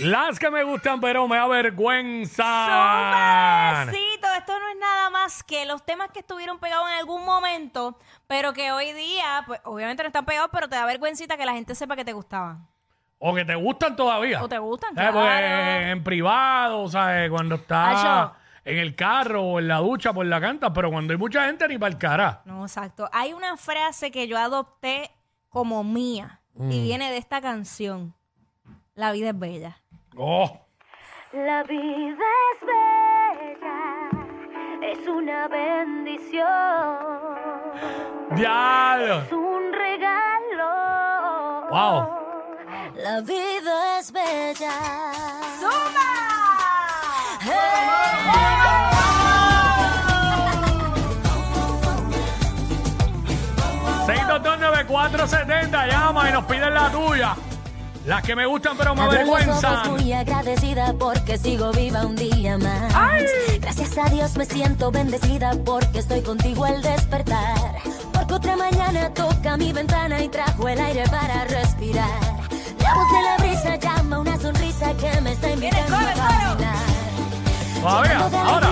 Las que me gustan, pero me avergüenzan. Sumbecito, esto no es nada más que los temas que estuvieron pegados en algún momento, pero que hoy día, pues obviamente no están pegados, pero te da vergüencita que la gente sepa que te gustaban. O que te gustan todavía. O te gustan, Eh, pues, claro. en privado, ¿sabes? Cuando estás Acho. en el carro o en la ducha, pues la cantas. Pero cuando hay mucha gente, ni para el cara. No, exacto. Hay una frase que yo adopté como mía Mm. y viene de esta canción. La vida es bella. Oh, La vida es bella, es una bendición, diablo. es un regalo. Wow. La vida es bella. ¡Zumba! 6229470, llama y nos piden la tuya. Las que me gustan, pero me avergüenzan. muy agradecida porque sigo viva un día más. Gracias a Dios me siento bendecida porque estoy contigo al despertar. Porque otra mañana toca mi ventana y trajo el aire para respirar. La voz de la brisa llama una sonrisa que me está invitando a caminar. Alegría ahora.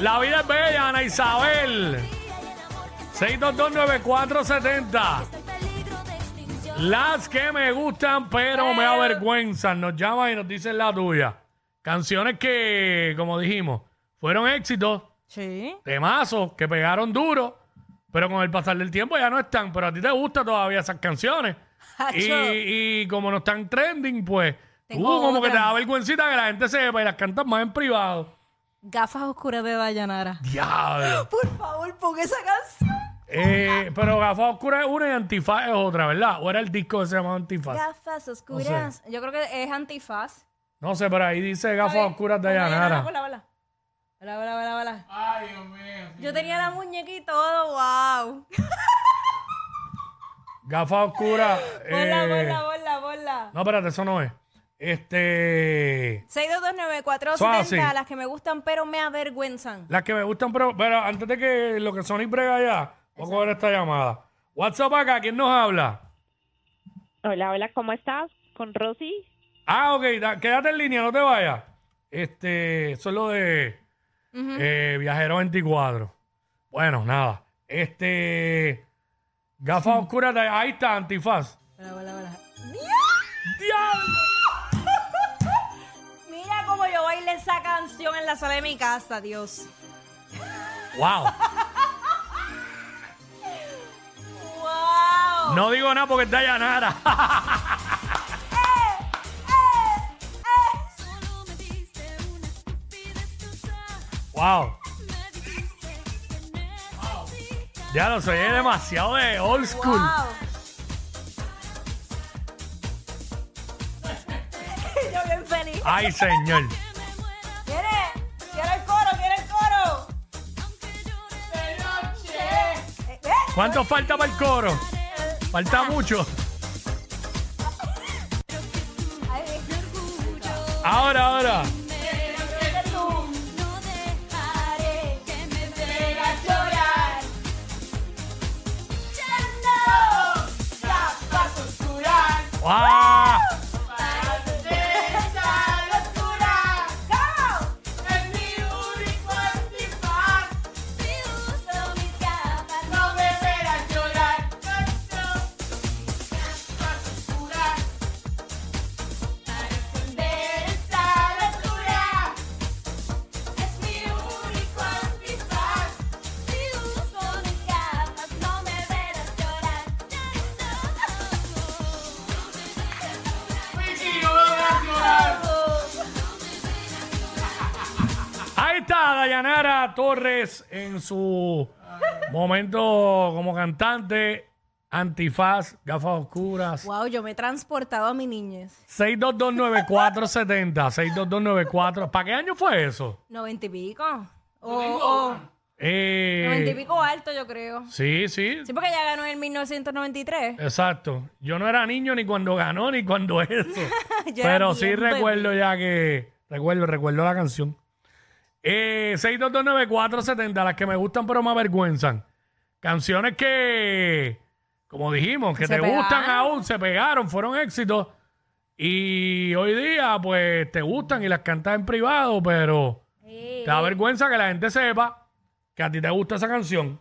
La vida es bella, Ana Isabel. 6229470. Está en peligro de extinción. Las que me gustan, pero me avergüenzan. Nos llaman y nos dicen la tuya. Canciones que, como dijimos, fueron éxitos, Sí. temazos, que pegaron duro, pero con el pasar del tiempo ya no están. Pero a ti te gustan todavía esas canciones. Y, y como no están trending, pues tú Tengo como que te da vergüencita que la gente sepa y las cantas más en privado. Gafas oscuras de Dayanara. Diablo. Por favor, pon esa canción. Eh, pero gafas oscuras es una y antifaz es otra, ¿verdad? ¿O era el disco que se llama antifaz? Gafas oscuras. Yo creo que es antifaz. No sé, pero ahí dice gafas oscuras de Dayanara. Hola, hola. Hola, hola, hola, hola. Ay, Dios mío. Yo tenía la muñeca y todo, wow. Gafas oscuras. Bola, eh, bola, bola, bola. No, espérate, eso no es. Este. 6229470, Suave, sí. las que me gustan pero me avergüenzan. Las que me gustan, pero, pero antes de que lo que Sony brega allá, voy a coger esta llamada. WhatsApp acá, ¿quién nos habla? Hola, hola, ¿cómo estás? ¿Con Rosy? Ah, ok, da- quédate en línea, no te vayas. Este, eso es lo de eh, Viajero 24. Bueno, nada. Este. Gafas oscuras, de- ahí está, antifaz. Hola, hola, hola. ¡Diablo! Bailé esa canción en la sala de mi casa, Dios. ¡Wow! ¡Wow! No digo nada porque está Dayanara. ¡Wow! Ya lo soy demasiado de old school. ¡Wow! Ay, señor. ¿Cuánto falta para el coro? Falta mucho. Ahora, ahora. Dayanara Torres en su momento como cantante. Antifaz, gafas oscuras. Wow, yo me he transportado a mi niñez. 6229470. 62294. ¿Para qué año fue eso? ¿Noventa y pico? O, o- Eh, Noventa y pico alto, yo creo. sí, sí, Sí, porque ella ganó en 1993. exacto. Yo no era niño ni cuando ganó ni cuando eso. Era Pero sí bien recuerdo ya que. Recuerdo, recuerdo la canción. Eh, 6229470, las que me gustan pero me avergüenzan. Canciones que, como dijimos, que Se te gustan aún, se pegaron, fueron éxitos. Y hoy día, pues, te gustan y las cantas en privado, pero Sí. te da vergüenza que la gente sepa que a ti te gusta esa canción.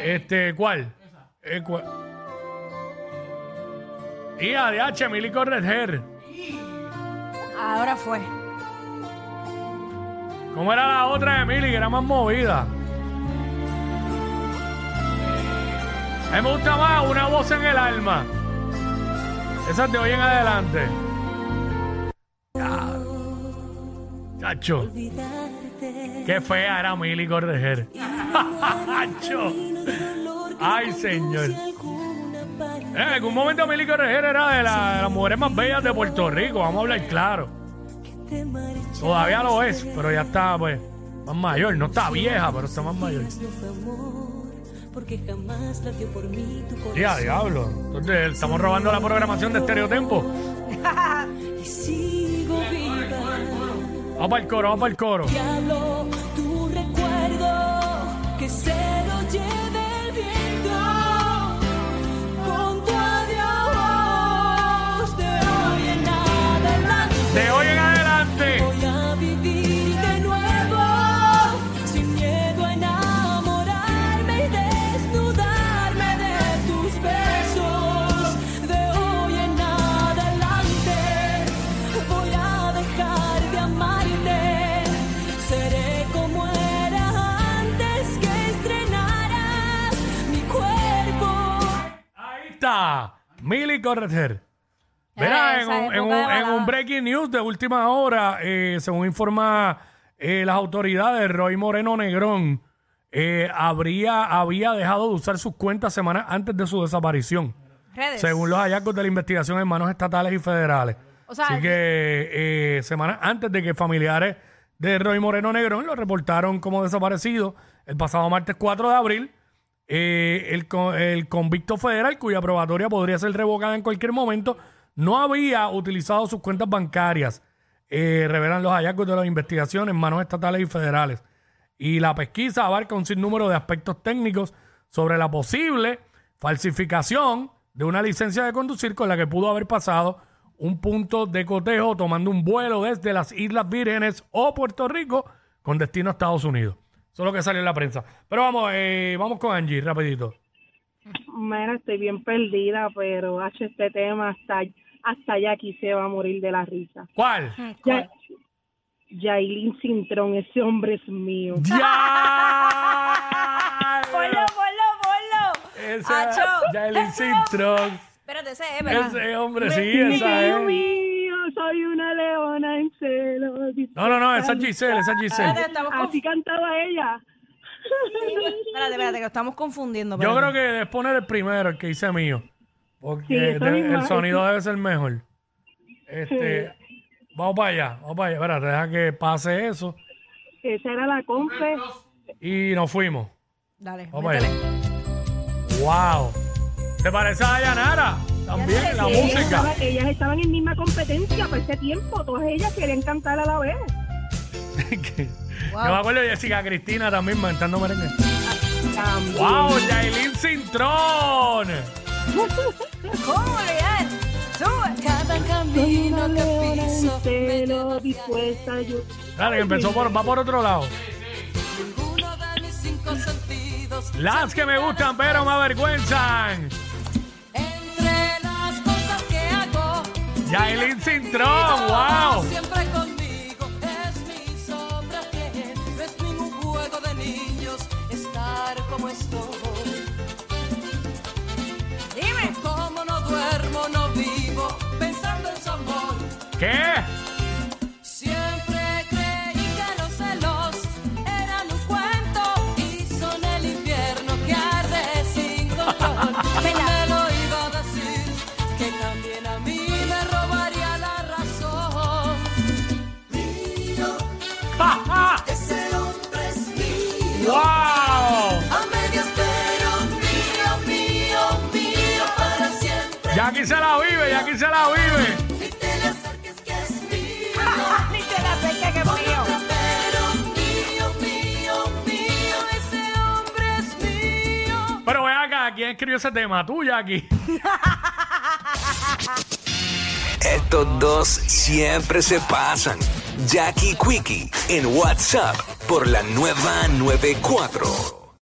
Este, ¿cuál? Eh, ¿cuál? Y ADH, Emily Correger. Ahora fue. ¿Cómo era la otra de Emily, que era más movida? A mí me gusta más una voz en el alma. Esa es de hoy en adelante. Chacho. Qué fea era Emily Correger. Chacho. Ay, señor. En algún momento Emily Correger era de las mujeres más bellas de Puerto Rico. Vamos a hablar claro. Todavía lo es, pero ya está, pues, más mayor. No está vieja, pero está más mayor. Porque jamás latió por mí tu corazón. Ya, diablo. Entonces, estamos robando la programación de Estereotempo. Y sigo viva. Vamos para el coro, vamos para el coro. Diablo, tu recuerdo que se está. Mili Correger. Verá, en Esa un, época en un- de en balada. un breaking news de última hora, eh, según informa eh, las autoridades, Roy Moreno Negrón eh, habría, había dejado de usar sus cuentas semanas antes de su desaparición. Redes. según los hallazgos de la investigación en manos estatales y federales. O sea, Así que eh, semanas antes de que familiares de Roy Moreno Negrón lo reportaron como desaparecido el pasado martes 4 de abril, eh, el, el convicto federal, cuya probatoria podría ser revocada en cualquier momento, no había utilizado sus cuentas bancarias, eh, revelan los hallazgos de las investigaciones en manos estatales y federales. Y la pesquisa abarca un sinnúmero de aspectos técnicos sobre la posible falsificación de una licencia de conducir con la que pudo haber pasado un punto de cotejo tomando un vuelo desde las Islas Vírgenes o Puerto Rico con destino a Estados Unidos. Eso es lo que salió en la prensa. Pero vamos, eh, vamos con Angie, rapidito. Mira, estoy bien perdida, pero hace este tema hasta hasta Jackie se va a morir de la risa. ¿Cuál? Ya, Yailin Cintrón, ese hombre es mío. ¡Ya! Ponlo, ponlo, ponlo. Ese, Acho, Yailin Cintrón. Espérate, ese es, ¿verdad? Ese hombre, sí, esa mío, es. Soy una leona en celo. No, no, no, esa es Giselle, esa es Espérate, Giselle. estamos Así conf- cantaba ella. espérate, espérate, que lo estamos confundiendo. Yo espérate. creo que debes poner el primero, el que hice mío. Porque Sí, el sonido debe ser mejor. Este, vamos para allá, vamos para allá. Espérate, deja que pase eso. Esa era la compe. Y nos fuimos. Dale, Vamos para métele. allá. ¡Wow! ¿Te parece a Dayanara? También, la sí. Música. estaban, ellas estaban en misma competencia por ese tiempo. Todas ellas querían cantar a la vez. Yo me acuerdo de Jessica Cristina también cantando merengue. También. ¡Wow! Yailin Cintrón. ¿Cómo olvidar? Sube. Cada camino que leona piso me celo, lleva hacia dispuesta yo. Dale, que empezó por, va por otro lado. Ninguno de mis cinco sentidos. Las que me gustan pero me avergüenzan. Yailin Cintrón, wow. Siempre conmigo es mi sombra fiel. No es ningún juego de niños estar como estoy. Dime. Como no duermo, no vivo pensando en su amor. ¿Qué? Jackie se la vive, Jackie se la vive. Ni te la acerques que es mío. Pero ven acá, ¿quién escribió ese tema? Tú, Jackie. Estos dos siempre se pasan. Jackie Quickie en WhatsApp por la nueva 94.